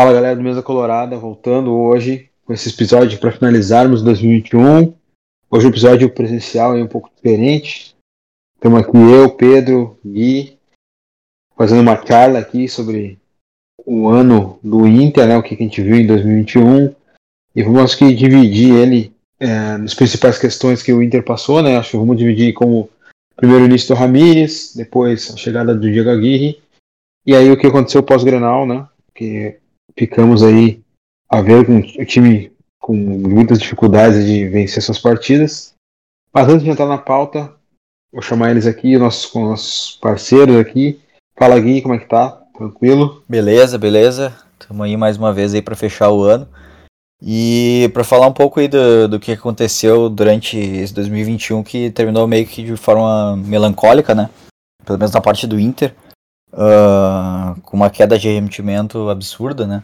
Fala galera do Mesa Colorada, voltando hoje com esse episódio para finalizarmos 2021. Hoje o episódio presencial é um pouco diferente. Temos aqui eu, Pedro, Gui, fazendo uma charla aqui sobre o ano do Inter, né, o que a gente viu em 2021. E vamos aqui dividir ele é, nas principais questões que o Inter passou, né? Acho que vamos dividir como primeiro início do Ramires, depois a chegada do Diego Aguirre, e aí o que aconteceu pós-Grenal, né? Que ficamos aí a ver com o time com muitas dificuldades de vencer suas partidas. Mas antes de entrar na pauta, vou chamar eles aqui, nossos, nossos parceiros aqui. Fala Gui, como é que tá? Tranquilo? Beleza, beleza. Estamos aí mais uma vez aí para fechar o ano. E para falar um pouco aí do, do que aconteceu durante esse 2021, que terminou meio que de forma melancólica, né? Pelo menos na parte do Inter uh, com uma queda de rendimento absurda, né?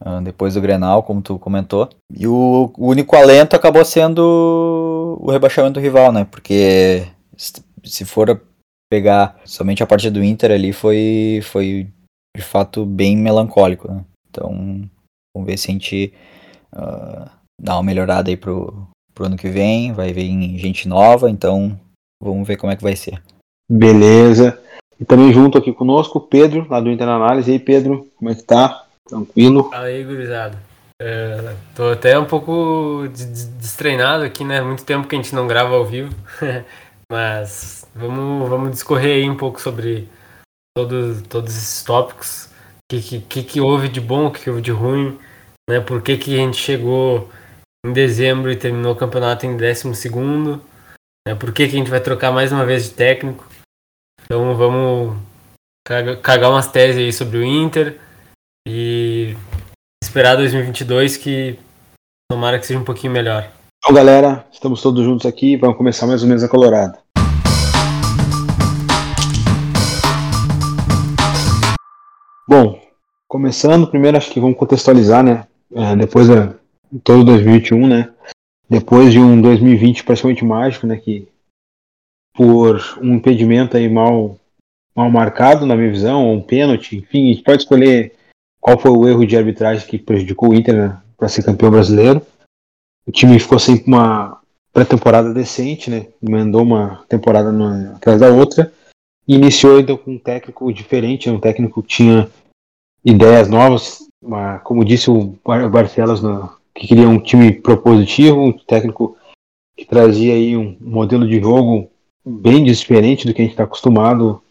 Uh, depois do Grenal, como tu comentou. E o, o, único alento acabou sendo o rebaixamento do rival, né? Porque se for pegar somente a parte do Inter ali, foi, foi de fato bem melancólico, né? Então, vamos ver se a gente uh, dá uma melhorada aí pro, pro ano que vem. Vai vir gente nova, então vamos ver como é que vai ser. Beleza. E também junto aqui conosco, Pedro, lá do Interanálise. E aí, Pedro, como é que tá? Tranquilo? Fala aí, gurizada. É, tô até um pouco destreinado aqui, né? Muito tempo que a gente não grava ao vivo. Mas vamos, vamos discorrer aí um pouco sobre todos, todos esses tópicos. O que, que, que houve de bom, o que, que houve de ruim, né? Por que, que a gente chegou em dezembro e terminou o campeonato em décimo segundo, né? Por que, que a gente vai trocar mais uma vez de técnico. Então vamos cagar umas teses aí sobre o Inter e esperar 2022 que tomara que seja um pouquinho melhor. Então galera, estamos todos juntos aqui, vamos começar mais ou menos a Colorado. Bom, começando, primeiro acho que vamos contextualizar, né? É, depois de todo 2021, né? Depois de um 2020 praticamente mágico, né? Que por um impedimento aí mal, mal marcado, na minha visão, ou um pênalti, enfim, a gente pode escolher qual foi o erro de arbitragem que prejudicou o Inter né, para ser campeão brasileiro. O time ficou sempre uma pré-temporada decente, né? Mandou uma temporada uma, atrás da outra. E iniciou então com um técnico diferente, um técnico que tinha ideias novas, uma, como disse o Barcelos, no, que queria um time propositivo, um técnico que trazia aí um modelo de jogo bem diferente do que a gente está acostumado.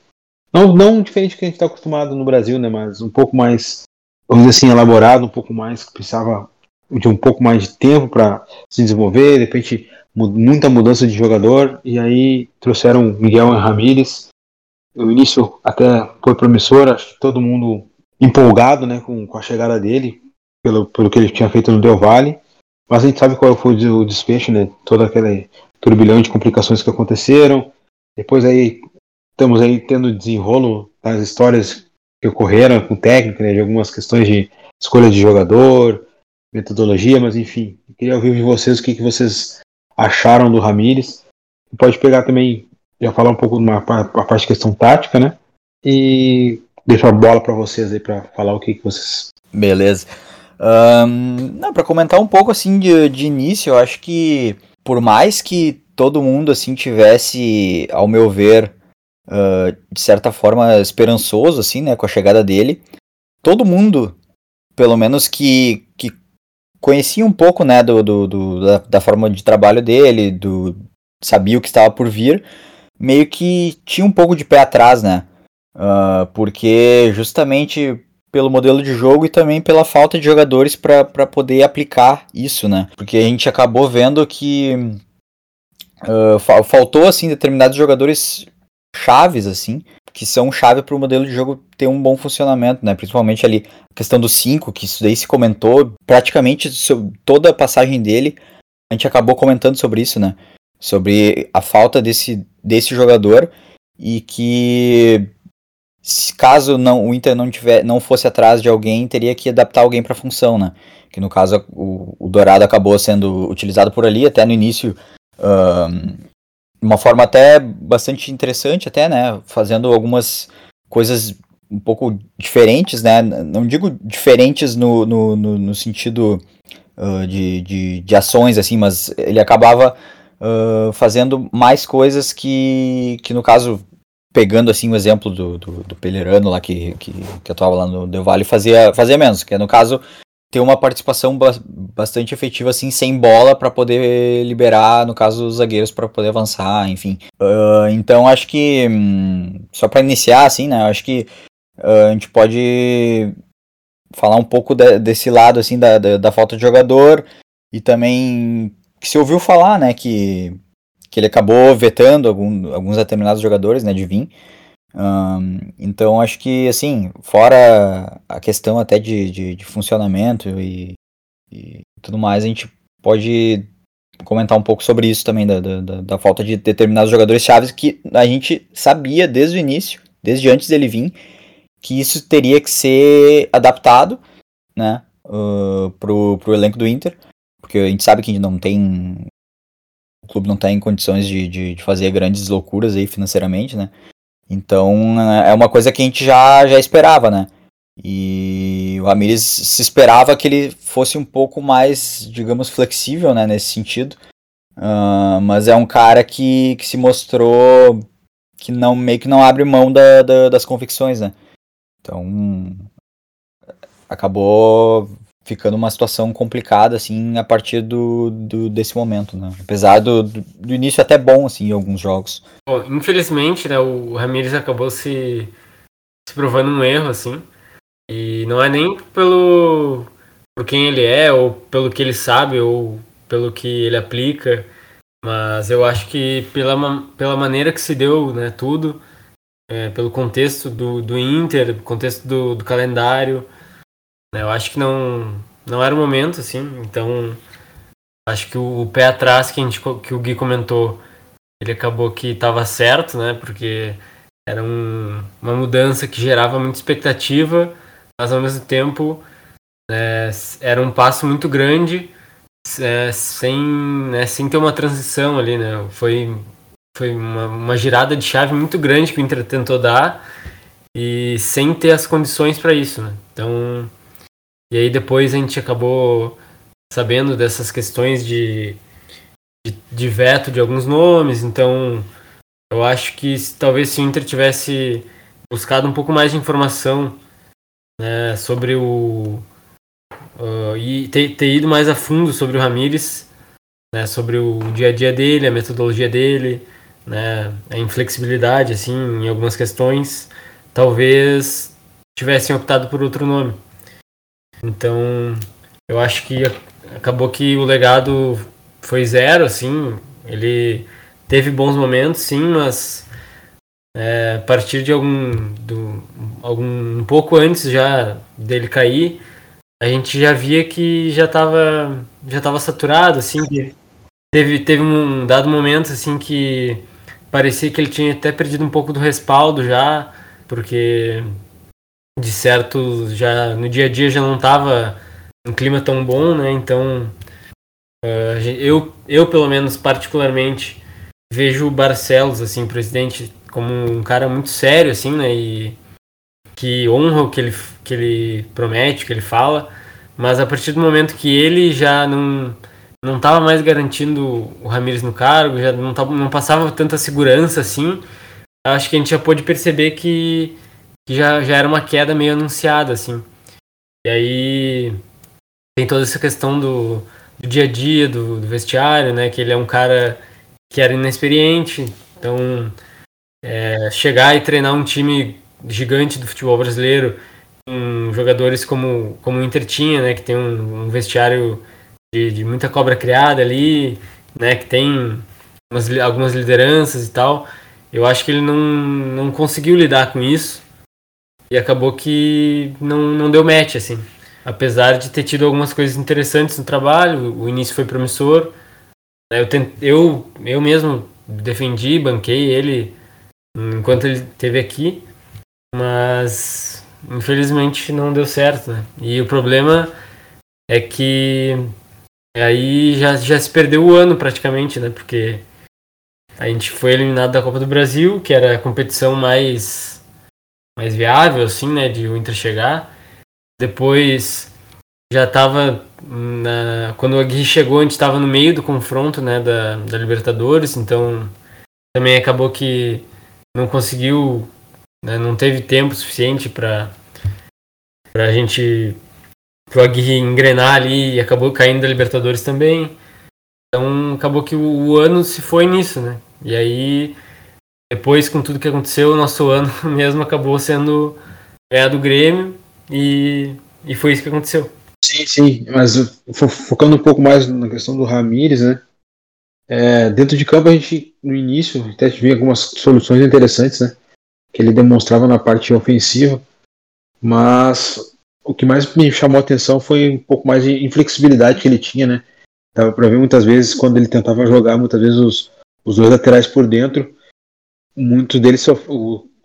Não, não diferente do que a gente está acostumado no Brasil, né? Mas um pouco mais, vamos dizer assim, elaborado, um pouco mais, que precisava de um pouco mais de tempo para se desenvolver, de repente muita mudança de jogador, e aí trouxeram Miguel Ramírez. O início até foi promissor, acho que todo mundo empolgado né, com, com a chegada dele, pelo, pelo que ele tinha feito no Del Valle. Mas a gente sabe qual foi o desfecho, né? Todo aquele turbilhão de complicações que aconteceram. Depois aí estamos aí tendo desenrolo das histórias que ocorreram com técnica, né, de algumas questões de escolha de jogador, metodologia, mas enfim, queria ouvir de vocês o que, que vocês acharam do Ramires. Pode pegar também, já falar um pouco uma, uma parte de questão tática, né? E deixar a bola para vocês aí para falar o que, que vocês. Beleza. Um, para comentar um pouco assim de, de início, eu acho que por mais que todo mundo assim tivesse, ao meu ver, uh, de certa forma esperançoso assim, né, com a chegada dele, todo mundo, pelo menos que, que conhecia um pouco, né, do, do, do da, da, forma de trabalho dele, do sabia o que estava por vir, meio que tinha um pouco de pé atrás, né, uh, porque justamente pelo modelo de jogo e também pela falta de jogadores para poder aplicar isso, né? Porque a gente acabou vendo que uh, faltou assim determinados jogadores chaves assim, que são chave para o modelo de jogo ter um bom funcionamento, né? Principalmente ali a questão do 5, que isso daí se comentou praticamente toda a passagem dele, a gente acabou comentando sobre isso, né? Sobre a falta desse, desse jogador e que caso não, o Inter não, tiver, não fosse atrás de alguém, teria que adaptar alguém para a função, né? Que no caso o, o, Dourado acabou sendo utilizado por ali, até no início, de uma forma até bastante interessante, até, né? Fazendo algumas coisas um pouco diferentes, né? Não digo diferentes no, no, no, no sentido uh, de, de, de, ações, assim, mas ele acabava uh, fazendo mais coisas que, que, no caso, pegando assim o exemplo do, do, do Pelerano lá que, que, que atuava lá no Del Valle, fazia, fazia menos, que é no caso ter uma participação bastante efetiva assim sem bola para poder liberar no caso os zagueiros para poder avançar enfim. Uh, então acho que hum, só para iniciar assim né acho que uh, a gente pode falar um pouco de, desse lado assim da, da, da, falta de jogador e também que se ouviu falar né que que ele acabou vetando algum, alguns determinados jogadores né de vir um, então acho que assim, fora a questão até de, de, de funcionamento e, e, tudo mais, a gente pode comentar um pouco sobre isso também, da, da, da, falta de determinados jogadores chaves que a gente sabia desde o início, desde antes dele vir, que isso teria que ser adaptado né, uh, pro, pro elenco do Inter, porque a gente sabe que a gente não tem. O clube não está em condições de, de, de fazer grandes loucuras aí financeiramente, né? Então é uma coisa que a gente já, já esperava, né? E o Ramires se esperava que ele fosse um pouco mais, digamos, flexível né, nesse sentido. Uh, mas é um cara que, que se mostrou que não meio que não abre mão da, da, das convicções, né? Então acabou ficando uma situação complicada assim a partir do, do desse momento, né? Apesar do, do, do, início até bom assim em alguns jogos. Bom, infelizmente, né, o Ramirez acabou se, se provando um erro assim. E não é nem pelo por quem ele é ou pelo que ele sabe ou pelo que ele aplica, mas eu acho que pela, pela maneira que se deu, né, tudo, é, pelo contexto do, do Inter, contexto do, do calendário? Eu acho que não, não era o momento, assim, então acho que o, o pé atrás que, a gente, que o Gui comentou, ele acabou que estava certo, né? Porque era um, uma mudança que gerava muita expectativa, mas ao mesmo tempo é, era um passo muito grande é, sem, né, sem ter uma transição ali, né? Foi, foi uma, uma girada de chave muito grande que o Inter tentou dar e sem ter as condições para isso, né? Então e aí depois a gente acabou sabendo dessas questões de, de, de veto de alguns nomes, então eu acho que talvez se o Inter tivesse buscado um pouco mais de informação né, sobre o. Uh, e ter, ter, ido mais a fundo sobre o Ramires, né, sobre o dia a dia dele, a metodologia dele, né, a inflexibilidade assim, em algumas questões, talvez tivessem optado por outro nome. Então, eu acho que acabou que o legado foi zero, assim. Ele teve bons momentos, sim, mas é, a partir de algum, do, algum um pouco antes já dele cair, a gente já via que já estava já tava saturado, assim. Teve, teve um dado momento, assim, que parecia que ele tinha até perdido um pouco do respaldo já, porque de certo já no dia a dia já não estava um clima tão bom, né? Então uh, eu, eu pelo menos particularmente vejo o Barcelos assim, presidente, como um cara muito sério assim, né? E que honra o que ele, que ele promete, o que ele fala, mas a partir do momento que ele já não não estava mais garantindo o Ramires no cargo, já não, tava, não passava tanta segurança assim, acho que a gente já pôde perceber que que já, já era uma queda meio anunciada, assim. E aí tem toda essa questão do, do dia a dia, do, do, vestiário, né? Que ele é um cara que era inexperiente, então é, chegar e treinar um time gigante do futebol brasileiro, com jogadores como, como o Inter tinha, né? Que tem um, um vestiário de, de, muita cobra criada ali, né? Que tem umas, algumas lideranças e tal. Eu acho que ele não, não conseguiu lidar com isso e acabou que não, não deu match, assim. Apesar de ter tido algumas coisas interessantes no trabalho, o início foi promissor. Eu, tent, eu, eu mesmo defendi, banquei ele enquanto ele esteve aqui, mas infelizmente não deu certo. Né? E o problema é que aí já, já se perdeu o ano praticamente, né? Porque a gente foi eliminado da Copa do Brasil, que era a competição mais mais viável, assim, né, de o Inter chegar. Depois já estava quando o Aguirre chegou, a gente estava no meio do confronto, né, da, da Libertadores, então também acabou que não conseguiu, né, não teve tempo suficiente para para a gente pro Aguirre engrenar ali e acabou caindo da Libertadores também. Então acabou que o, o ano se foi nisso, né? E aí depois com tudo que aconteceu, o nosso ano mesmo acabou sendo é do Grêmio e, e foi isso que aconteceu. Sim, sim, mas focando um pouco mais na questão do Ramires, né? É, dentro de campo a gente, no início, até viu algumas soluções interessantes, né? Que ele demonstrava na parte ofensiva, mas o que mais me chamou a atenção foi um pouco mais de inflexibilidade que ele tinha, né? Dava pra ver muitas vezes quando ele tentava jogar, muitas vezes os, os dois laterais por dentro, muitos deles, sof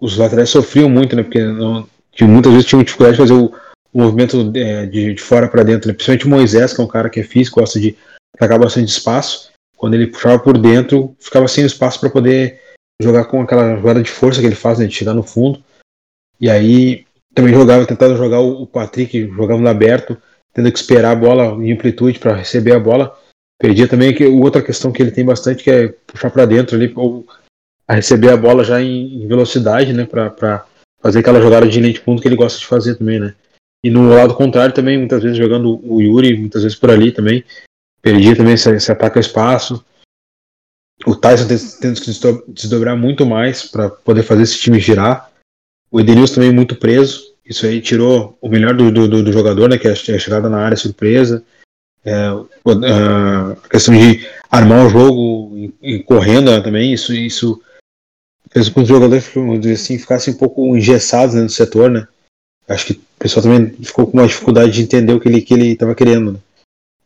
os laterais sofriam muito, né? Porque não, muitas vezes tinham dificuldade de fazer o, o movimento é, de, de, fora para dentro, né? principalmente o Moisés, que é um cara que é físico, gosta de atacar bastante espaço. Quando ele puxava por dentro, ficava sem espaço para poder jogar com aquela jogada de força que ele faz, né, de chegar no fundo. E aí também jogava, tentava jogar o, Patrick, jogava no aberto, tendo que esperar a bola em amplitude para receber a bola. Perdia também que outra questão que ele tem bastante que é puxar para dentro ali ou a receber a bola já em, velocidade, né, para fazer aquela jogada de linha de fundo que ele gosta de fazer também, né. E no lado contrário também, muitas vezes jogando o Yuri, muitas vezes por ali também. Perdia também esse, esse ataque ao espaço. O Tyson tendo que desdobrar muito mais para poder fazer esse time girar. O Edenilson também muito preso. Isso aí tirou o melhor do, do, do jogador, né? Que é a chegada na área surpresa. É, a questão de armar o jogo e correndo né, também. Isso, isso os jogadores assim, ficassem um pouco engessados né, no setor, né? Acho que o pessoal também ficou com uma dificuldade de entender o que ele que ele estava querendo. Né?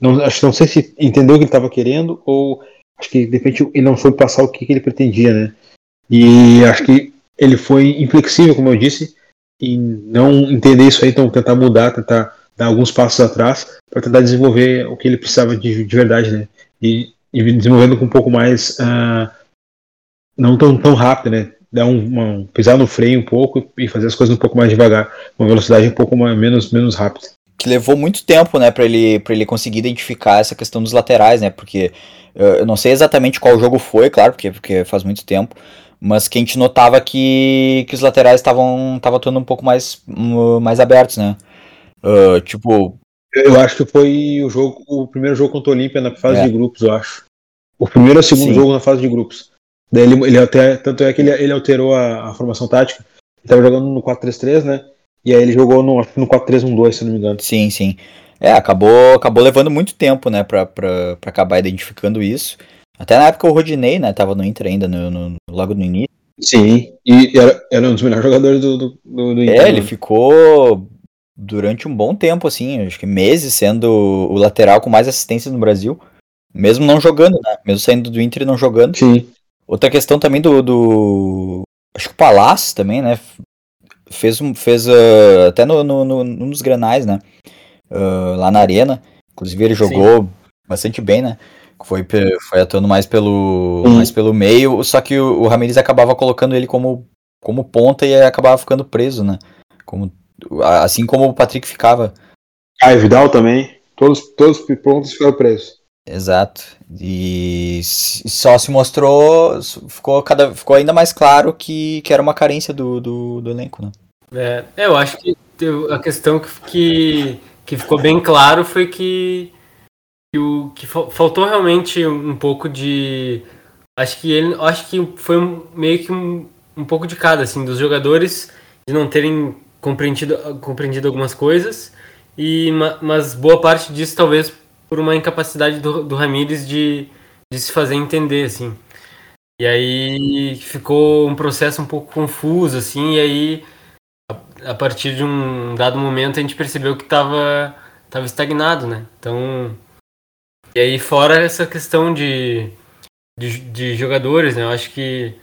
Não, acho não sei se entendeu o que ele estava querendo ou acho que de repente ele não foi passar o que, que ele pretendia, né? E acho que ele foi inflexível, como eu disse, em não entender isso aí, então tentar mudar, tentar dar alguns passos atrás para tentar desenvolver o que ele precisava de, de verdade, né? E, e desenvolvendo com um pouco mais uh, não tão, tão rápido, né? dar um, uma, pisar no freio um pouco e fazer as coisas um pouco mais devagar, uma velocidade um pouco mais, menos, menos rápida. Que levou muito tempo, né, para ele, pra ele conseguir identificar essa questão dos laterais, né, porque eu não sei exatamente qual jogo foi, claro, porque, porque faz muito tempo, mas que a gente notava que, que os laterais estavam atuando um pouco mais, mais abertos, né. Uh, tipo. Eu acho que foi o jogo, o primeiro jogo contra o Olímpia na fase é. de grupos, eu acho. O primeiro ou o segundo Sim. jogo na fase de grupos. Daí ele, ele até, tanto é que ele, ele alterou a, a formação tática. Ele estava jogando no 4-3-3, né? E aí ele jogou no, no 4-3-1-2, se não me engano. Sim, sim. É, acabou, acabou levando muito tempo, né, pra, pra, pra acabar identificando isso. Até na época o Rodinei, né, tava no Inter ainda, no, no logo no início. Sim, e era, era um dos melhores jogadores do, do, do, do Inter. É, ele né? ficou durante um bom tempo, assim, acho que meses, sendo o lateral com mais assistências no Brasil. Mesmo não jogando, né? Mesmo saindo do Inter e não jogando. Sim. Outra questão também do. do acho que o Palácio também, né? Fez, fez uh, até no, no, no, nos granais, né? Uh, lá na arena. Inclusive ele jogou Sim. bastante bem, né? Foi, foi atuando mais pelo, mais pelo meio, só que o, o Ramirez acabava colocando ele como, como ponta e acabava ficando preso, né? Como, assim como o Patrick ficava. Ah, Vidal também. Todos, todos os pontos ficaram presos. Exato. E só se mostrou, ficou, cada, ficou ainda mais claro que, que era uma carência do, do, do elenco, né? É, é eu acho que a questão que, que ficou bem claro foi que, que, o, que faltou realmente um pouco de. Acho que ele. Acho que foi meio que um, um pouco de cada, assim, dos jogadores de não terem compreendido, compreendido algumas coisas. E, mas boa parte disso talvez por uma incapacidade do, do Ramires de, de se fazer entender, assim. E aí ficou um processo um pouco confuso, assim, e aí a, a partir de um dado momento a gente percebeu que estava tava estagnado, né? Então, e aí fora essa questão de, de, de, jogadores, né? Eu acho que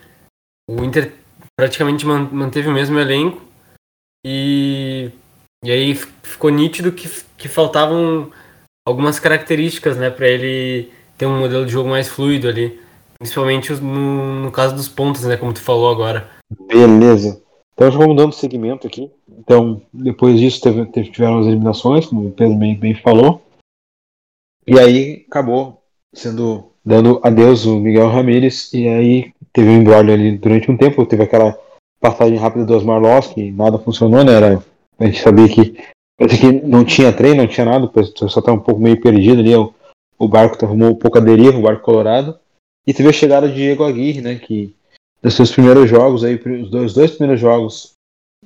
o Inter praticamente manteve o mesmo elenco e, e aí ficou nítido que, que faltavam algumas características, né, para ele ter um modelo de jogo mais fluido ali, principalmente no, no caso dos pontos, né, como tu falou agora. Beleza. Então já vamos dando segmento aqui. Então, depois disso teve, teve, tiveram as eliminações, como o Pedro bem, bem falou. E aí acabou sendo dando adeus o Miguel Ramírez. E aí teve um embrolho ali durante um tempo. Teve aquela passagem rápida do Osmar Loss, que nada funcionou, né? Era, a gente sabia que, que não tinha treino, não tinha nada, o pessoal estava um pouco meio perdido ali. O, o barco arrumou um pouco a deriva, o barco colorado. E teve a chegada de Diego Aguirre, né? Que dos seus primeiros jogos aí, os dois, dois primeiros jogos,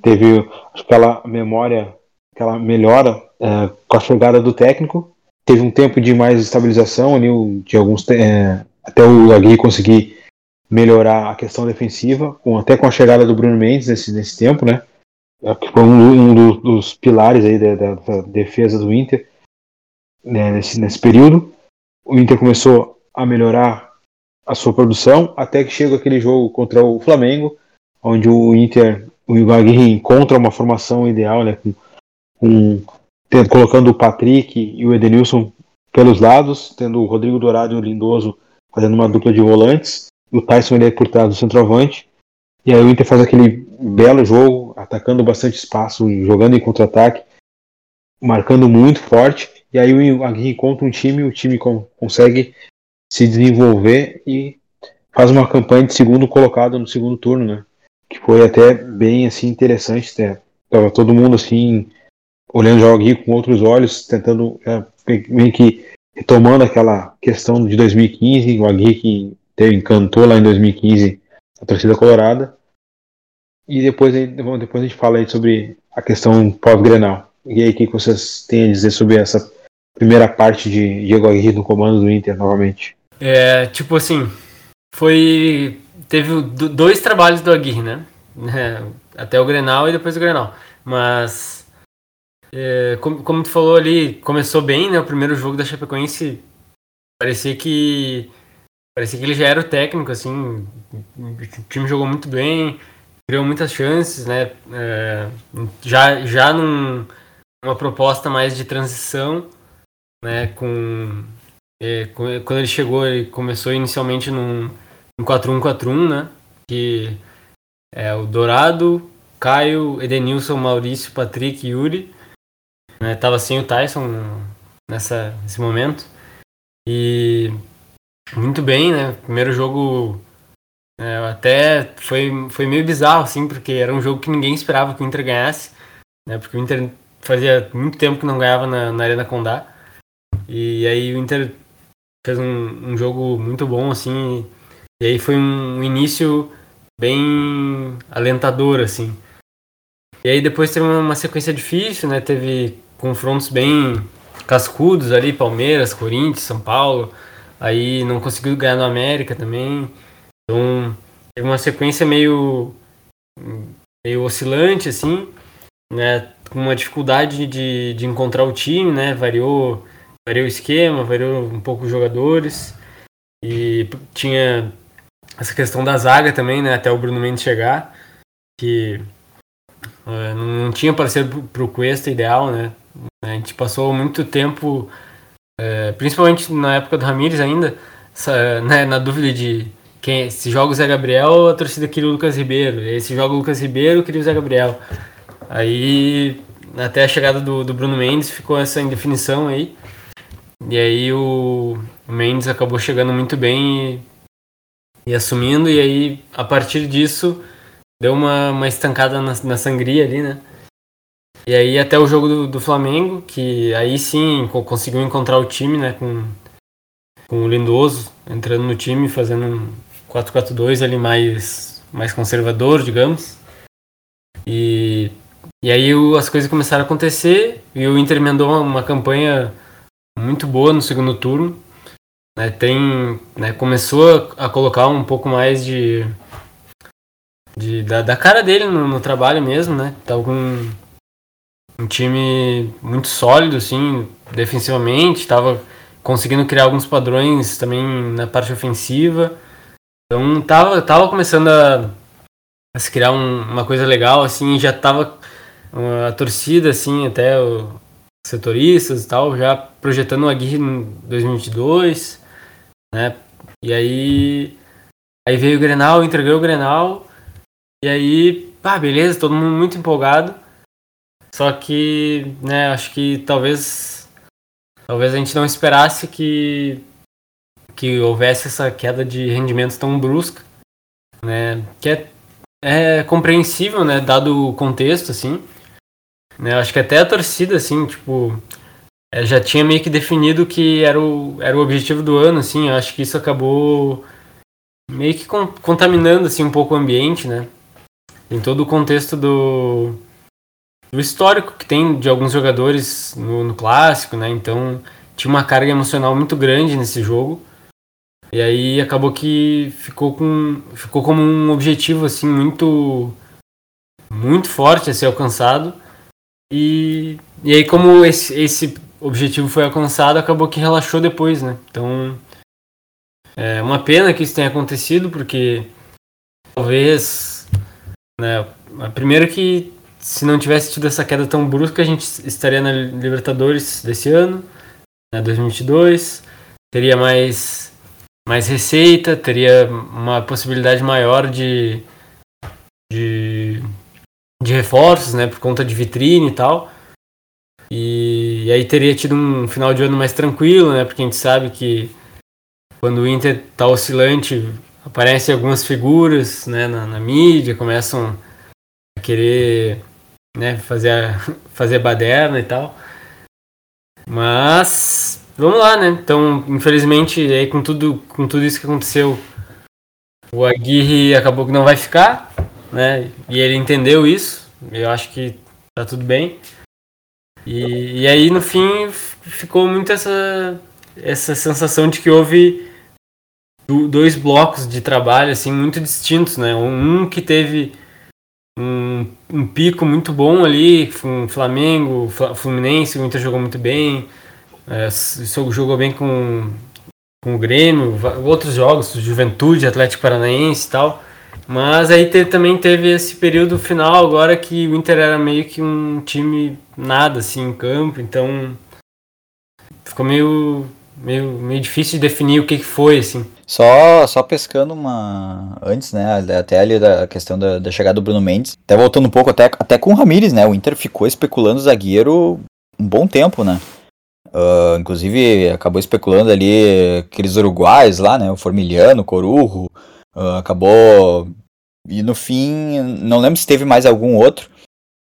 teve aquela memória, aquela melhora é, com a chegada do técnico. Teve um tempo de mais estabilização ali, de alguns é, até o Aguirre conseguir melhorar a questão defensiva, com, até com a chegada do Bruno Mendes nesse, nesse tempo, né? É, que foi um, um dos, pilares aí da, da, da, defesa do Inter né, nesse, nesse período. O Inter começou a melhorar a sua produção, até que chega aquele jogo contra o Flamengo, onde o Inter, o Aguirre encontra uma formação ideal, né, com, com, tendo, colocando o Patrick e o Edenilson pelos lados, tendo o Rodrigo Dourado e o Lindoso fazendo uma dupla de volantes, o Tyson ele é por trás do centroavante, e aí o Inter faz aquele belo jogo, atacando bastante espaço, jogando em contra-ataque, marcando muito forte, e aí o Aguirre encontra um time, o time consegue se desenvolver e faz uma campanha de segundo colocado no segundo turno, né? Que foi até bem assim interessante, né? Tava todo mundo assim olhando o jogo com outros olhos, tentando é, meio que retomando aquela questão de 2015, o Agui que encantou lá em 2015 a torcida colorada. E depois, depois a gente fala aí sobre a questão pós-Grenal. E aí, o que vocês têm a dizer sobre essa primeira parte de Diego Aguirre no comando do Inter novamente? É, tipo assim, foi. Teve dois trabalhos do Aguirre, né? É, até o Grenal e depois o Grenal. Mas. É, como, como tu falou ali, começou bem, né? O primeiro jogo da Chapecoense parecia que. Parecia que ele já era o técnico, assim. O time jogou muito bem, criou muitas chances, né? É, já já num, numa proposta mais de transição, né? Com é, quando ele chegou, ele começou inicialmente num, num 4-1-4-1, né? Que é o Dourado, Caio, Edenilson, Maurício, Patrick Yuri. Né? Tava sem o Tyson nessa, nesse momento. E muito bem, né? Primeiro jogo é, até foi, foi meio bizarro, assim, porque era um jogo que ninguém esperava que o Inter ganhasse, né? Porque o Inter fazia muito tempo que não ganhava na, na Arena Condá. E aí o Inter fez um, um jogo muito bom, assim. E aí foi um início bem alentador, assim. E aí depois teve uma sequência difícil, né? Teve confrontos bem cascudos ali, Palmeiras, Corinthians, São Paulo. Aí não conseguiu ganhar no América também. Então teve uma sequência meio meio oscilante assim, né? Com uma dificuldade de, de encontrar o time, né? Variou variou o esquema, variou um pouco os jogadores. E tinha essa questão da zaga também, né? Até o Bruno Mendes chegar. Que uh, não tinha parceiro para o Cuesta ideal, né? A gente passou muito tempo, uh, principalmente na época do Ramires ainda, né, na dúvida de quem se joga o Zé Gabriel, a torcida queria o Lucas Ribeiro. E se joga o Lucas Ribeiro, queria o Zé Gabriel. Aí, até a chegada do, do Bruno Mendes, ficou essa indefinição aí. E aí o Mendes acabou chegando muito bem e, e, assumindo, e aí a partir disso deu uma, uma estancada na, na sangria ali, né? E aí até o jogo do, do Flamengo, que aí sim conseguiu encontrar o time, né? Com, com o Lindoso entrando no time, fazendo um 4-4-2 ali mais, mais conservador, digamos. E, e aí as coisas começaram a acontecer e o Inter emendou uma, uma campanha muito boa no segundo turno. Né, tem, né, começou a colocar um pouco mais de, de da, da cara dele no, no, trabalho mesmo, né? Tava com um, um time muito sólido, assim, defensivamente, tava conseguindo criar alguns padrões também na parte ofensiva. Então tava, tava começando a, a se criar um, uma coisa legal, assim, já tava a torcida, assim, até o, setoristas e tal, já projetando uma Aguirre em 2022, né? E aí aí veio o Grenal, entregou o Grenal, e aí ah, beleza, todo mundo muito empolgado. Só que, né, acho que talvez talvez a gente não esperasse que que houvesse essa queda de rendimento tão brusca, né? Que é, é compreensível, né, dado o contexto assim. Né, acho que até a torcida assim, tipo, é, já tinha meio que definido que era o, era o objetivo do ano, assim. Acho que isso acabou meio que contaminando assim um pouco o ambiente, né? Em todo o contexto do, do histórico que tem de alguns jogadores no, no clássico, né? Então tinha uma carga emocional muito grande nesse jogo. E aí acabou que ficou com ficou como um objetivo assim muito muito forte a ser alcançado. E, e aí como esse, esse objetivo foi alcançado, acabou que relaxou depois, né? Então é uma pena que isso tenha acontecido, porque talvez. Né, primeiro que se não tivesse tido essa queda tão brusca, a gente estaria na Libertadores desse ano, né, 2022, teria mais, mais receita, teria uma possibilidade maior de, de, de reforços, né, por conta de vitrine e tal. E, e aí teria tido um final de ano mais tranquilo, né, porque a gente sabe que quando o Inter está oscilante, aparecem algumas figuras né, na, na, mídia, começam a querer né, fazer, fazer baderna e tal. Mas vamos lá, né? Então, infelizmente, aí com tudo, com tudo isso que aconteceu, o Aguirre acabou que não vai ficar, né? E ele entendeu isso. Eu acho que tá tudo bem. E, e aí, no fim, ficou muito essa, essa sensação de que houve dois blocos de trabalho assim muito distintos, né? Um que teve um, um pico muito bom ali, um Flamengo, Fluminense, o Inter jogou muito bem, é, jogou bem com, com o Grêmio, outros jogos, Juventude, Atlético Paranaense e tal. Mas aí te, também teve esse período final agora que o Inter era meio que um time nada assim em campo, então ficou meio meio, meio difícil de definir o que, que foi, assim. Só, só pescando uma. Antes, né? Até ali da questão da, da chegada do Bruno Mendes. Até voltando um pouco, até, até com o Ramires, né? O Inter ficou especulando o zagueiro um bom tempo, né? Uh, inclusive, acabou especulando ali aqueles uruguais lá, né? O Formiliano, o Corujo. Uh, acabou. E no fim, não lembro se teve mais algum outro,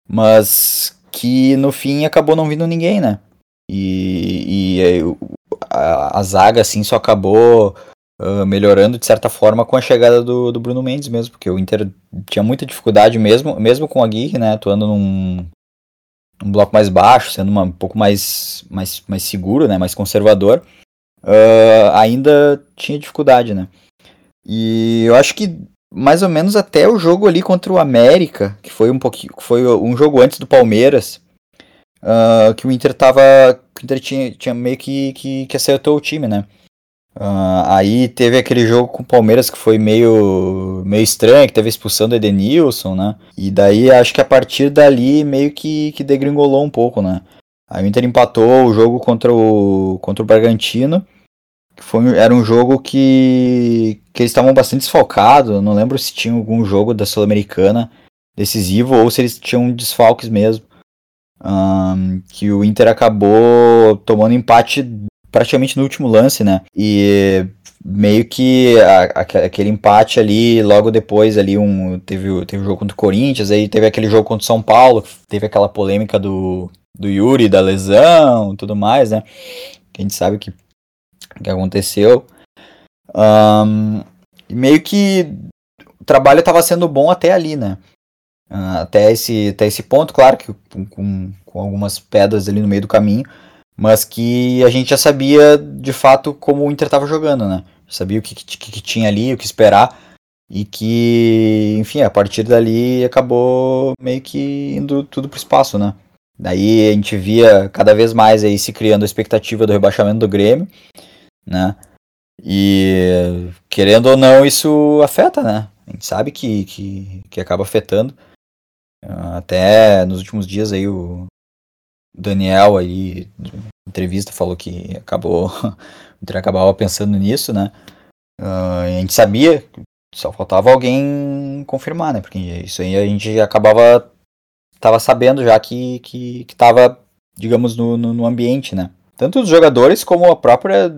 mas que no fim acabou não vindo ninguém, né? E, e a, a zaga assim só acabou uh, melhorando de certa forma com a chegada do, do Bruno Mendes mesmo, porque o Inter tinha muita dificuldade mesmo, mesmo com a Aguirre, né, atuando num um bloco mais baixo, sendo uma, um pouco mais, mais, mais seguro, né, mais conservador, uh, ainda tinha dificuldade, né. E eu acho que mais ou menos até o jogo ali contra o América, que foi um pouquinho, foi um jogo antes do Palmeiras, uh, que o Inter tava. O Inter tinha, tinha meio que, que, que acertou o time, né? Uh, aí teve aquele jogo com o Palmeiras que foi meio, meio estranho, que teve a expulsão do Edenilson, né? E daí acho que a partir dali meio que, que degringolou um pouco, né? Aí o Inter empatou o jogo contra o, contra o Bragantino. Que foi, era um jogo que, que eles estavam bastante desfalcados. Não lembro se tinha algum jogo da Sul-Americana decisivo ou se eles tinham desfalques mesmo um, que o Inter acabou tomando empate praticamente no último lance, né? E meio que a, a, aquele empate ali, logo depois ali um teve teve o jogo contra o Corinthians, aí teve aquele jogo contra o São Paulo, teve aquela polêmica do do Yuri da lesão, tudo mais, né? Que a gente sabe que que aconteceu. Um, meio que o trabalho estava sendo bom até ali, né? Uh, até, esse, até esse ponto, claro que com, com algumas pedras ali no meio do caminho, mas que a gente já sabia de fato como o Inter estava jogando, né? Sabia o que, que, que, tinha ali, o que esperar, e que, enfim, a partir dali acabou meio que indo tudo pro espaço, né? Daí a gente via cada vez mais aí se criando a expectativa do rebaixamento do Grêmio, né? E querendo ou não, isso afeta, né? A gente sabe que, que, que acaba afetando. Até nos últimos dias aí o Daniel aí, entrevista, falou que acabou, Inter acabava pensando nisso, né? Uh, a gente sabia, só faltava alguém confirmar, né? Porque isso aí a gente acabava tava sabendo já que que, que tava, digamos, no, no, no ambiente, né? Tanto os jogadores como a própria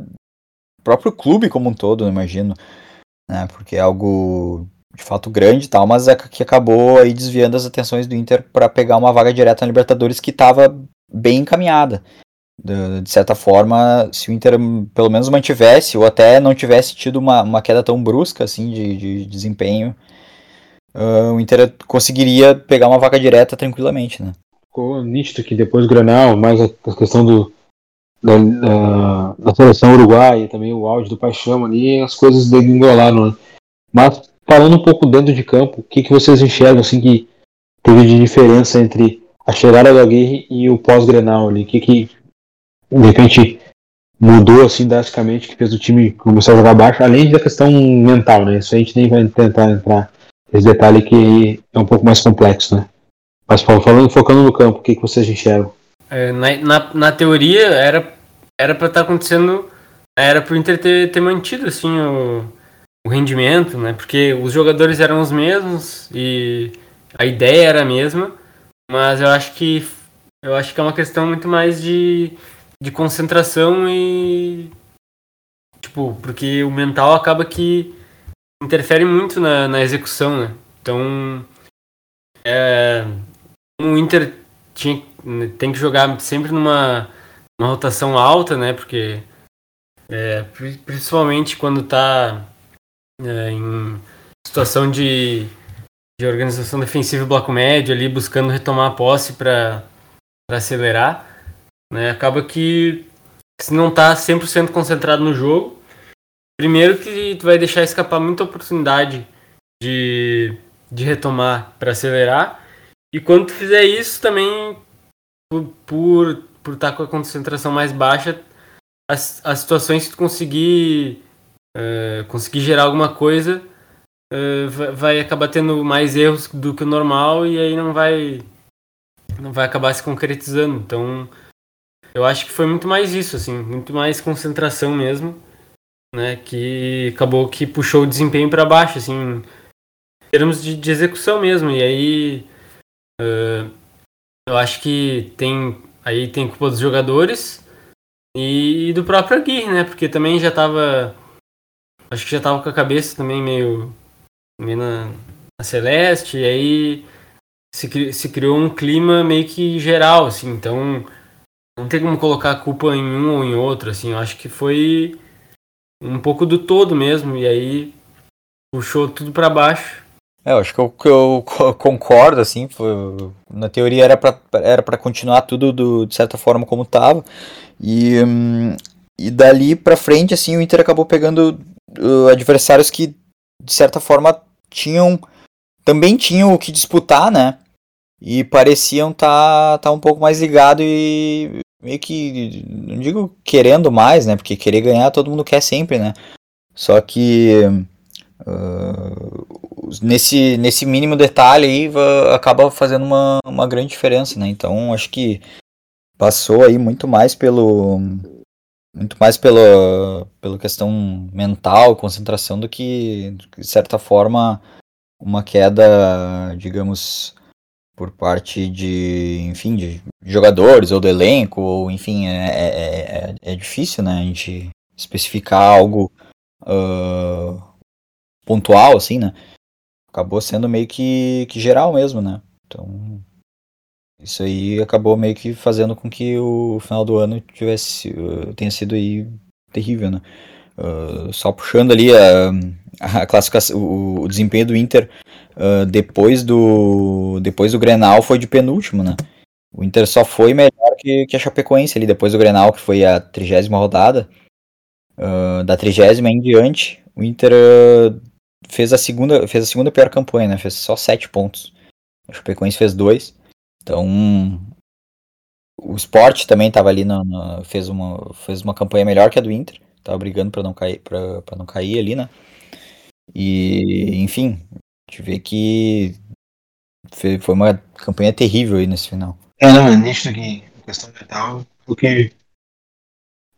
próprio clube como um todo, imagino, né? Porque é algo de fato grande e tal, mas é que acabou aí desviando as atenções do Inter para pegar uma vaga direta na Libertadores que estava bem encaminhada. De, certa forma, se o Inter pelo menos mantivesse, ou até não tivesse tido uma, uma queda tão brusca assim de, de desempenho, uh, o Inter conseguiria pegar uma vaga direta tranquilamente, né? Ficou nítido que depois do Granal, mais a, a questão do, da, da, da, seleção uruguaia, também o áudio do Paixão ali, as coisas degringolaram, né? Mas falando um pouco dentro de campo, o que, que vocês enxergam assim que teve de diferença entre a chegada do Aguirre e o pós-Grenal ali? O que, que de repente mudou assim drasticamente que fez o time começar a jogar baixo, além da questão mental, né? Isso a gente nem vai tentar entrar nesse detalhe que é um pouco mais complexo, né? Mas falando, focando no campo, o que, que vocês enxergam? É, na, na, na, teoria era era para estar tá acontecendo, era para o Inter ter, ter mantido assim o, o rendimento, né? Porque os jogadores eram os mesmos e a ideia era a mesma, mas eu acho que eu acho que é uma questão muito mais de de concentração e. Tipo, porque o mental acaba que interfere muito na, na execução, né? Então. É, o Inter tinha, tem que jogar sempre numa, numa rotação alta, né? Porque. É, principalmente quando tá é, em situação de, de organização defensiva e bloco médio ali, buscando retomar a posse para acelerar. Né? Acaba que se não tá 100% concentrado no jogo, primeiro que tu vai deixar escapar muita oportunidade de, de retomar para acelerar. E quando tu fizer isso também, por estar por, por tá com a concentração mais baixa, as, as situações que tu conseguir, uh, conseguir gerar alguma coisa, uh, vai, acabar tendo mais erros do que o normal e aí não vai, não vai acabar se concretizando. Então, eu acho que foi muito mais isso, assim, muito mais concentração mesmo, né? Que acabou que puxou o desempenho para baixo, assim, em termos de, de execução mesmo. E aí uh, eu acho que tem aí tem culpa dos jogadores e do próprio Aguirre, né? Porque também já tava acho que já tava com a cabeça também meio, meio na, celeste e aí se, se criou um clima meio que geral, assim, então não tem como colocar a culpa em um ou em outro, assim, eu acho que foi um pouco do todo mesmo, e aí puxou tudo para baixo. É, eu acho que eu, eu concordo, assim, foi, na teoria era para era pra continuar tudo do, de certa forma como tava, e, hum, e dali para frente, assim, o Inter acabou pegando uh, adversários que, de certa forma, tinham, também tinham o que disputar, né, e pareciam estar tá, tá um pouco mais ligado e meio que não digo querendo mais, né? Porque querer ganhar todo mundo quer sempre, né? Só que uh, nesse, nesse mínimo detalhe aí acaba fazendo uma, uma grande diferença, né? Então acho que passou aí muito mais pelo muito mais pela, pela questão mental, concentração do que de certa forma uma queda, digamos, por parte de, enfim, de jogadores ou do elenco, ou enfim, é, é, é, é difícil, né, a gente especificar algo uh, pontual, assim, né, acabou sendo meio que, que geral mesmo, né, então isso aí acabou meio que fazendo com que o final do ano tivesse, uh, tenha sido aí terrível, né, uh, só puxando ali a, a classificação, o, o desempenho do Inter uh, depois do depois do Grenal foi de penúltimo, né? O Inter só foi melhor que, que a Chapecoense ali depois do Grenal, que foi a trigésima rodada. Uh, da trigésima em diante, o Inter fez a segunda fez a segunda pior campanha, né? Fez só sete pontos. A Chapecoense fez dois. Então o Sport também estava ali no, no, fez uma fez uma campanha melhor que a do Inter. Tava brigando para não cair para não cair ali, né? E enfim, gente vê que foi uma campanha terrível aí nesse final. É, não, é nítido que a questão mental o que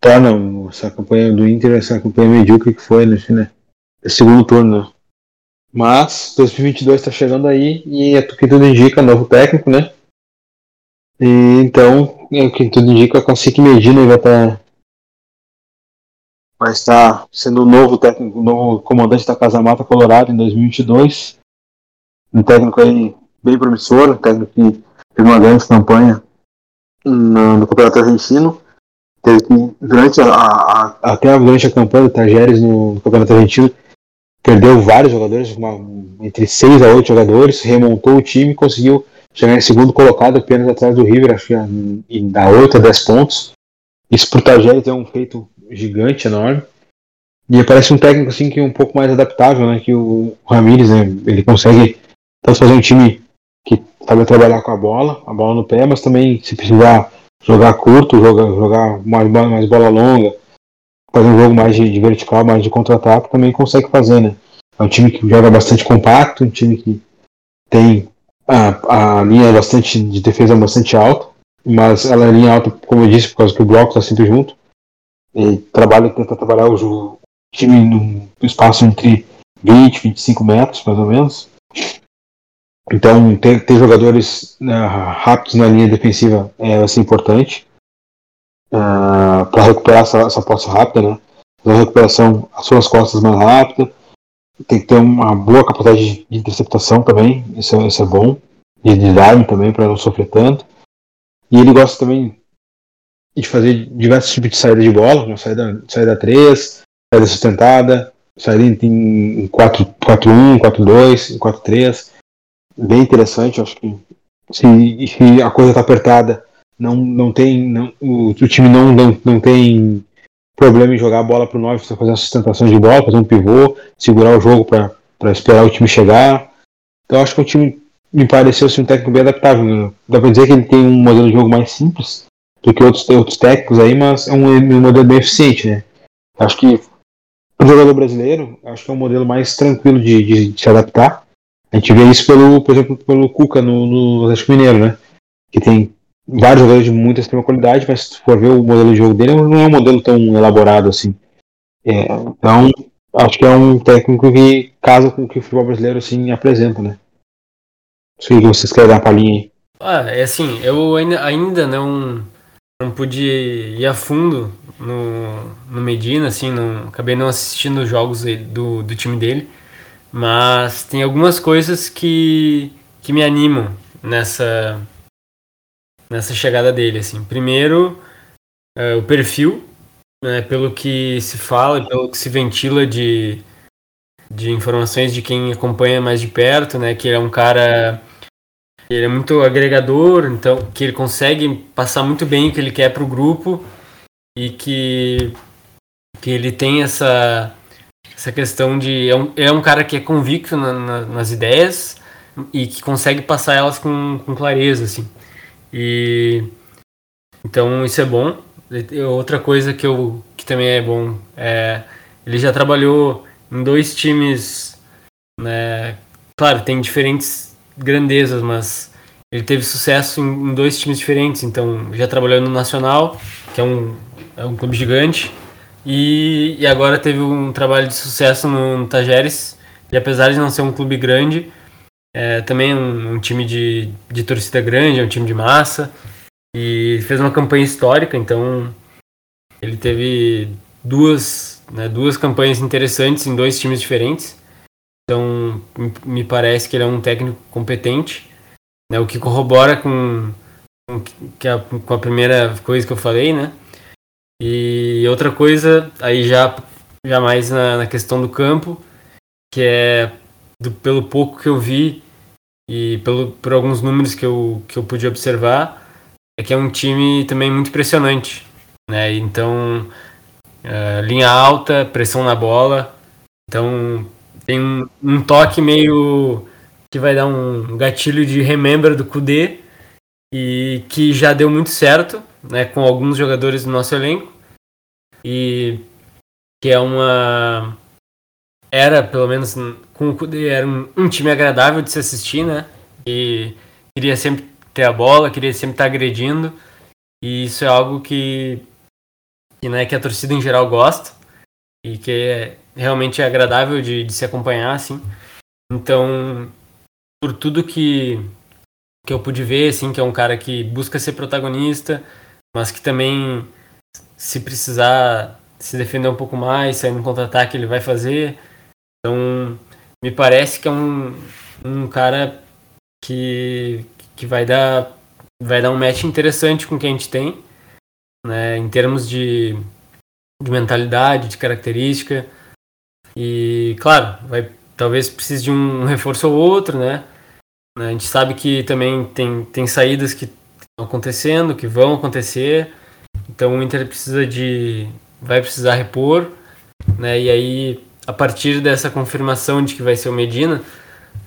torna essa campanha do Inter essa campanha medíocre que foi nesse né, segundo turno. Mas 2022 está chegando aí e é que tudo indica, novo técnico, né? E, então, é o que tudo indica, a Cacique Medina vai estar vai estar sendo o novo técnico, o novo comandante da Casa Mata Colorado em 2022. Um técnico aí bem promissor, um técnico que fez uma grande campanha no, no Campeonato Argentino. Teve que, durante a, a, até durante a campanha do Tajeres no, no Campeonato Argentino, perdeu vários jogadores, uma, entre 6 a 8 jogadores, remontou o time e conseguiu chegar em segundo colocado, apenas atrás do River, acho que e dá 8 a 10 pontos. Isso para o Tajeres é um feito gigante, enorme. E parece um técnico assim que é um pouco mais adaptável, né? Que o Ramires, né? Ele consegue tanto fazer um time que sabe trabalhar com a bola, a bola no pé, mas também se precisar jogar curto, jogar, jogar mais, mais bola longa, fazer um jogo mais de, de vertical, mais de contra-ataque, também consegue fazer, né? É um time que joga bastante compacto, um time que tem a, a linha bastante de defesa bastante alta, mas ela é linha alta, como eu disse, por causa que o bloco está sempre junto. E trabalha, tenta trabalhar o, time no espaço entre 20 e 25 metros, mais ou menos. Então, ter, ter jogadores né, rápidos na linha defensiva é assim, importante uh, ah, para recuperar essa, essa posse rápida, né? Fazer a recuperação às suas costas mais rápida. Tem que ter uma boa capacidade de interceptação também, isso, é, isso é bom. E de dar também, para não sofrer tanto. E ele gosta também de fazer diversos tipos de saída de bola, uma saída, saída 3, saída sustentada, saída em 4-1, 4-2, 4-3 bem interessante. Acho que se, se a coisa está apertada, não, não tem. Não, o, o, time não, não, não tem problema em jogar a bola para o 9, você fazer a sustentação de bola, fazer um pivô, segurar o jogo para esperar o time chegar. Então acho que o time me pareceu ser um técnico bem adaptável. Né? Dá para dizer que ele tem um modelo de jogo mais simples do que outros, outros técnicos aí, mas é um, um modelo bem eficiente, né? Acho que o jogador brasileiro, acho que é um modelo mais tranquilo de, de, de se adaptar. A gente vê isso pelo, por exemplo, pelo Cuca no, no Atlético Mineiro, né? Que tem vários jogadores de muita extrema qualidade, mas se for ver o modelo de jogo dele, não é um modelo tão elaborado assim. É, então, acho que é um técnico que casa com o que o futebol brasileiro assim apresenta, né? Se vocês querem dar uma palhinha aí. Ah, é assim, eu ainda não, não pude ir a fundo no, no Medina, assim, não, acabei não assistindo os jogos do, do time dele. Mas tem algumas coisas que, que me animam nessa, nessa chegada dele. Assim. Primeiro, é, o perfil, né, pelo que se fala, pelo que se ventila de, de informações de quem acompanha mais de perto, né, que ele é um cara ele é muito agregador, então que ele consegue passar muito bem o que ele quer para o grupo e que, que ele tem essa essa questão de. É um, é um cara que é convicto na, na, nas ideias e que consegue passar elas com, com clareza, assim. E. Então isso é bom. E outra coisa que, eu, que também é bom é. Ele já trabalhou em dois times. Né, claro, tem diferentes grandezas, mas ele teve sucesso em, dois times diferentes. Então já trabalhou no Nacional, que é um, é um clube gigante e, e agora teve um trabalho de sucesso no, no Tajeres. E apesar de não ser um clube grande, é também um, um time de, de torcida grande, é um time de massa. E fez uma campanha histórica, então ele teve duas, né, duas campanhas interessantes em dois times diferentes. Então me parece que ele é um técnico competente, né, o que corrobora com, com, que a, com a primeira coisa que eu falei, né? E outra coisa, aí já, já mais na, na questão do campo, que é do, pelo pouco que eu vi e pelo, por alguns números que eu, que eu pude observar, é que é um time também muito impressionante. Né? Então, uh, linha alta, pressão na bola. Então, tem um, um, toque meio que vai dar um gatilho de remember do Kudê e que já deu muito certo né, com alguns jogadores do nosso elenco e que é uma era pelo menos com o Kudê era um, um, time agradável de se assistir, né? E queria sempre ter a bola, queria sempre estar agredindo e isso é algo que que, né, que a torcida em geral gosta e que é, realmente é agradável de, de se acompanhar assim. Então, por tudo que, que eu pude ver, assim, que é um cara que busca ser protagonista, mas que também, se precisar se defender um pouco mais, sair no contra-ataque, ele vai fazer. Então, me parece que é um, um cara que, que vai dar vai dar um match interessante com quem a gente tem, né, em termos de, de mentalidade, de característica. E, claro, vai, talvez precise de um reforço ou outro, né? A gente sabe que também tem, tem saídas que estão acontecendo, que vão acontecer. Então o Inter precisa de. vai precisar repor. Né? E aí, a partir dessa confirmação de que vai ser o Medina,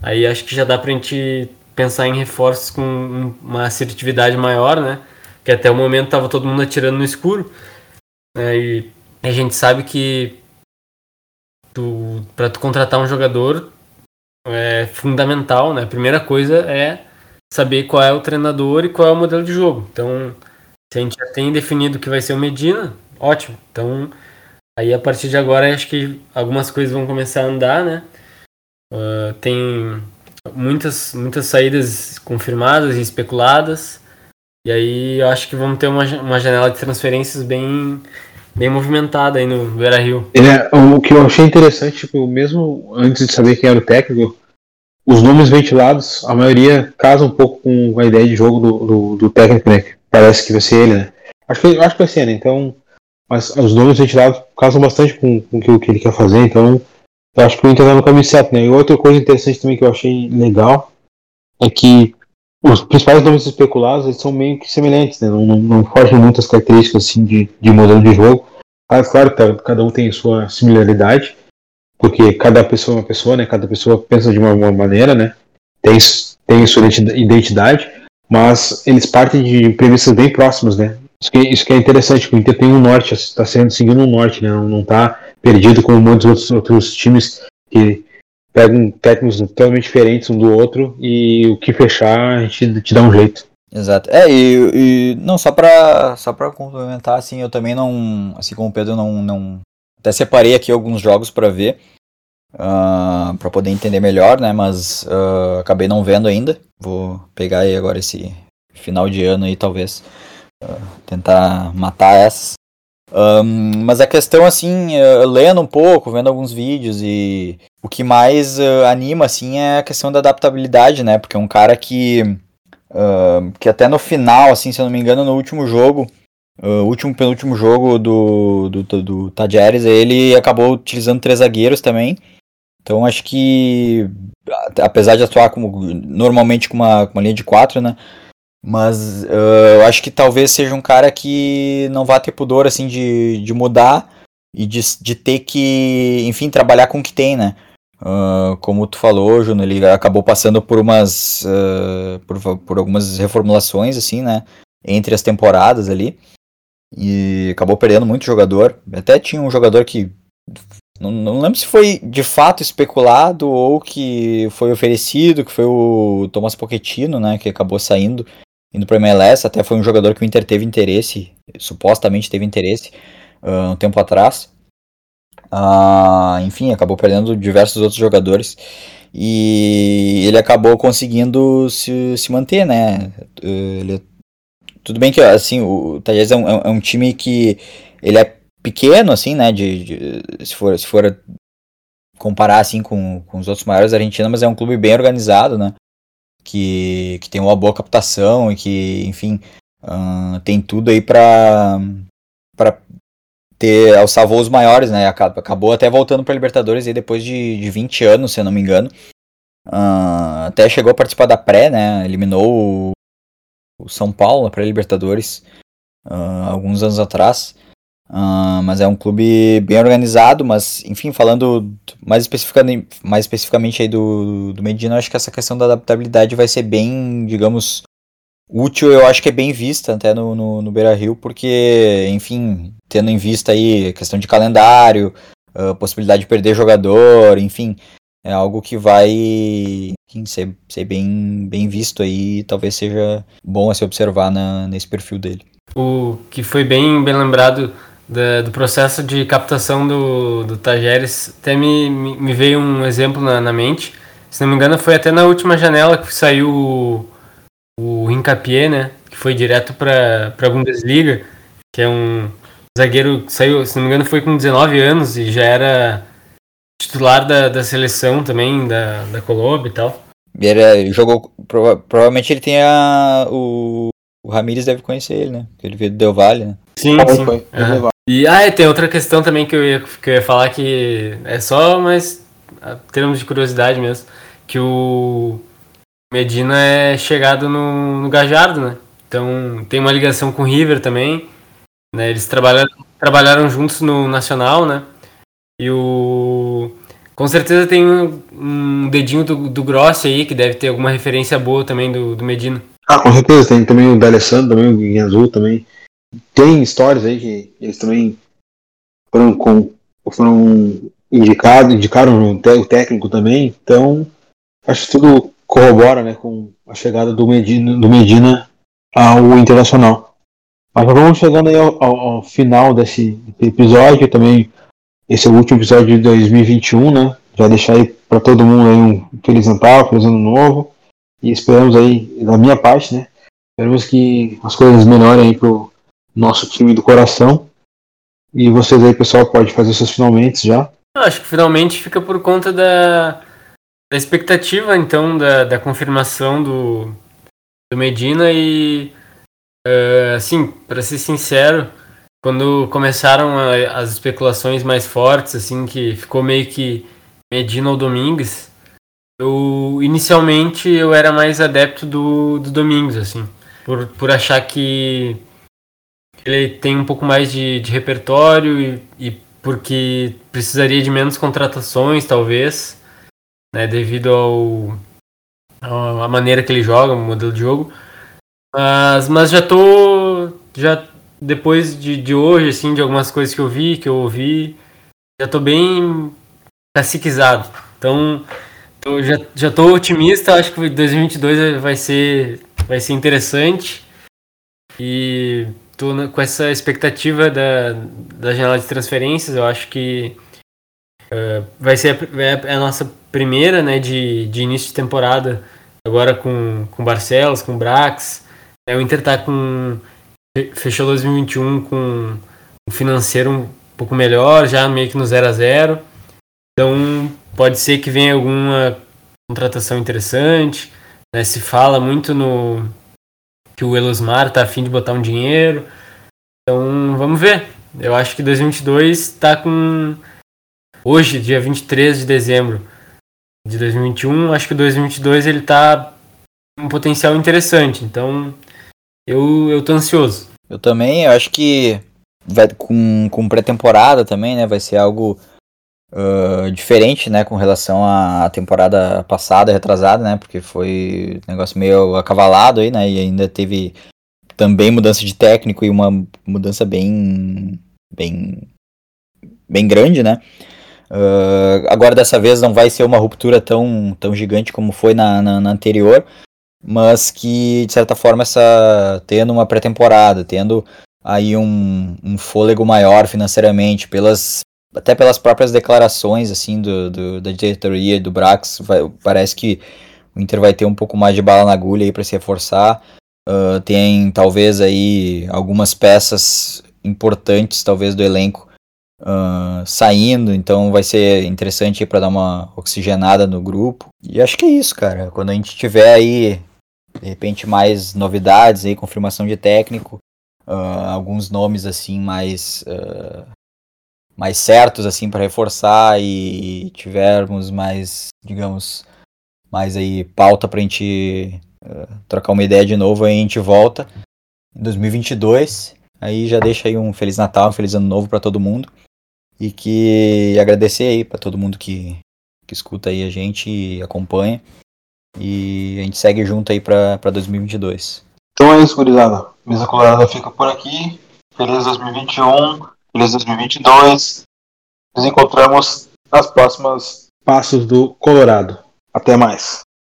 aí acho que já dá pra gente pensar em reforços com uma assertividade maior, né? Que até o momento estava todo mundo atirando no escuro. Né? E a gente sabe que tu, para tu contratar um jogador é fundamental, né? A primeira coisa é saber qual é o treinador e qual é o modelo de jogo. Então, se a gente já tem definido que vai ser o Medina, ótimo. Então, aí a partir de agora acho que algumas coisas vão começar a andar, né? Uh, tem muitas, muitas saídas confirmadas e especuladas. E aí eu acho que vamos ter uma, uma janela de transferências bem, bem movimentada aí no Beira Rio. É, o que eu achei interessante, tipo, mesmo antes de saber quem era o técnico, os nomes ventilados, a maioria casa um pouco com a ideia de jogo do, do, do técnico, né? Parece que vai ser ele, né? Acho que, acho que vai ser, né? Então, mas os nomes ventilados casam bastante com, com o que ele quer fazer, então eu acho que o Inter tá no caminho certo, né? E outra coisa interessante também que eu achei legal é que os principais nomes especulados eles são meio que semelhantes, né? Não, não, não fogem muitas características assim de, de modelo de jogo. Ah, claro, cada um tem sua similaridade, porque cada pessoa é uma pessoa, né? Cada pessoa pensa de uma, uma maneira, né? Tem, tem sua identidade, mas eles partem de premissas bem próximas, né? Isso que, isso que é interessante, o Inter tem um norte, está sendo seguindo um norte, né? Não, não tá perdido como muitos outros, outros times que pegam técnicos totalmente diferentes um do outro e o que fechar a gente te dá um jeito. Exato. É, e, e não, só pra, só complementar, assim, eu também não, assim como o Pedro, não, não até separei aqui alguns jogos para ver, uh, ah, para poder entender melhor, né, mas uh, acabei não vendo ainda, vou pegar aí agora esse final de ano aí, talvez, tentar matar essas. Um, mas a questão, assim, uh, lendo um pouco, vendo alguns vídeos e o que mais uh, anima, assim, é a questão da adaptabilidade, né? Porque é um cara que, uh, que até no final, assim, se eu não me engano, no último jogo, o último penúltimo jogo do, do, do, do ele acabou utilizando três zagueiros também. Então acho que, apesar de atuar como, normalmente com uma, com uma linha de quatro, né? Mas uh, eu acho que talvez seja um cara que não vá ter pudor assim de, de mudar e de, de ter que, enfim, trabalhar com o que tem, né? Uh, como tu falou, Juno, ele acabou passando por umas uh, por, por algumas reformulações assim, né? Entre as temporadas ali. E acabou perdendo muito jogador. Até tinha um jogador que não, não lembro se foi de fato especulado ou que foi oferecido, que foi o Thomas Pochettino, né, que acabou saindo indo para MLS, até foi um jogador que o Inter teve interesse, supostamente teve interesse, uh, um tempo atrás. Uh, enfim, acabou perdendo diversos outros jogadores e ele acabou conseguindo se, se manter, né? Uh, ele, tudo bem que assim o Tajes é, um, é um time que ele é pequeno, assim, né? De, de, se for se for comparar assim com, com os outros maiores argentinos, mas é um clube bem organizado, né? Que, que tem uma boa captação e que, enfim, uh, tem tudo aí para para ter alçar voos maiores, né? Acabou até voltando para Libertadores aí depois de, de 20 anos, se eu não me engano. Uh, até chegou a participar da pré, né? Eliminou o, o São Paulo na pré-Libertadores uh, alguns anos atrás. Uh, mas é um clube bem organizado, mas enfim, falando mais especificamente, mais especificamente aí do, do Medina, acho que essa questão da adaptabilidade vai ser bem, digamos, útil, eu acho que é bem vista até no, no, no Beira Rio, porque, enfim, tendo em vista aí a questão de calendário, a possibilidade de perder jogador, enfim, é algo que vai enfim, ser, ser bem, bem visto aí, talvez seja bom a se observar na, nesse perfil dele. O que foi bem, bem lembrado da, do processo de captação do, do Tajeres, até me, me veio um exemplo na, na mente. Se não me engano, foi até na última janela que saiu o, o Hincapié, né? Que foi direto para a Bundesliga, que é um zagueiro que saiu, se não me engano, foi com 19 anos e já era titular da, da seleção também, da, da Colômbia e tal. Ele jogou. Prova, provavelmente ele tem a. O, o Ramires deve conhecer ele, né? Porque ele veio do Del Valle, né? Sim, sim. Foi, uhum. E ah, tem outra questão também que eu, ia, que eu ia falar que é só, mas termos de curiosidade mesmo, que o Medina é chegado no, no Gajardo, né? Então tem uma ligação com o River também. Né? Eles trabalharam, trabalharam juntos no Nacional, né? E o. Com certeza tem um, um dedinho do, do Grossi aí, que deve ter alguma referência boa também do, do Medina. Ah, com certeza, tem também o D'Alessandro, também o Guinha Azul também. Tem histórias aí que eles também foram, com, foram indicados, indicaram o técnico também, então acho que tudo corrobora né, com a chegada do Medina, do Medina ao Internacional. Mas vamos chegando aí ao, ao, ao final desse episódio também. Esse é o último episódio de 2021, né? Já deixar aí para todo mundo aí um feliz Natal, feliz ano novo. E esperamos aí, da minha parte, né? Esperamos que as coisas melhorem aí pro nosso time do coração. E vocês aí, pessoal, pode fazer seus finalmente já. Eu acho que finalmente fica por conta da, da expectativa, então, da, da confirmação do, do Medina e Uh, assim, para ser sincero, quando começaram a, as especulações mais fortes, assim, que ficou meio que Medina ou Domingues, eu inicialmente eu era mais adepto do, do Domingos, assim, por, por achar que ele tem um pouco mais de, de repertório e, e porque precisaria de menos contratações, talvez, né, devido ao, à maneira que ele joga, o modelo de jogo. Mas, mas já tô. Já depois de, de hoje, assim, de algumas coisas que eu vi, que eu ouvi, já tô bem caciquizado. Então, já, já tô otimista, acho que 2022 vai ser, vai ser interessante. E tô com essa expectativa da, da janela de transferências, eu acho que uh, vai ser a, é a nossa primeira né, de, de início de temporada, agora com, com Barcelos, com Brax. É, o Inter tá com. Fechou 2021 com um financeiro um pouco melhor, já meio que no 0 a 0 Então pode ser que venha alguma contratação interessante. Né? Se fala muito no que o Elosmar tá afim de botar um dinheiro. Então vamos ver. Eu acho que 2022 está com. Hoje, dia 23 de dezembro de 2021, acho que 2022 ele tá um potencial interessante. Então eu, eu tô ansioso. Eu também, eu acho que vai com, com pré-temporada também, né? Vai ser algo uh, diferente, né? Com relação à temporada passada, retrasada, né? Porque foi um negócio meio acavalado aí, né? E ainda teve também mudança de técnico e uma mudança bem bem bem grande, né? Uh, agora dessa vez não vai ser uma ruptura tão, tão gigante como foi na, na, na anterior, mas que de certa forma essa tendo uma pré-temporada, tendo aí um, um fôlego maior financeiramente pelas até pelas próprias declarações assim do, do da diretoria do Brax vai, parece que o Inter vai ter um pouco mais de bala na agulha aí para se reforçar. Uh, tem talvez aí algumas peças importantes talvez do elenco uh, saindo então vai ser interessante para dar uma oxigenada no grupo. E acho que é isso cara. Quando a gente tiver aí de repente mais novidades aí, confirmação de técnico, uh, alguns nomes assim mais uh, mais certos assim para reforçar e tivermos mais, digamos, mais aí pauta para a gente uh, trocar uma ideia de novo, aí a gente volta em 2022. Aí já deixa aí um feliz Natal, um feliz ano novo para todo mundo e que agradecer aí para todo mundo que que escuta aí a gente e acompanha. E a gente segue junto aí pra 2022. Então é isso, gurizada. Mesa Colorada fica por aqui. Feliz 2021, feliz 2022. Nos encontramos nas próximas passos do Colorado. Até mais.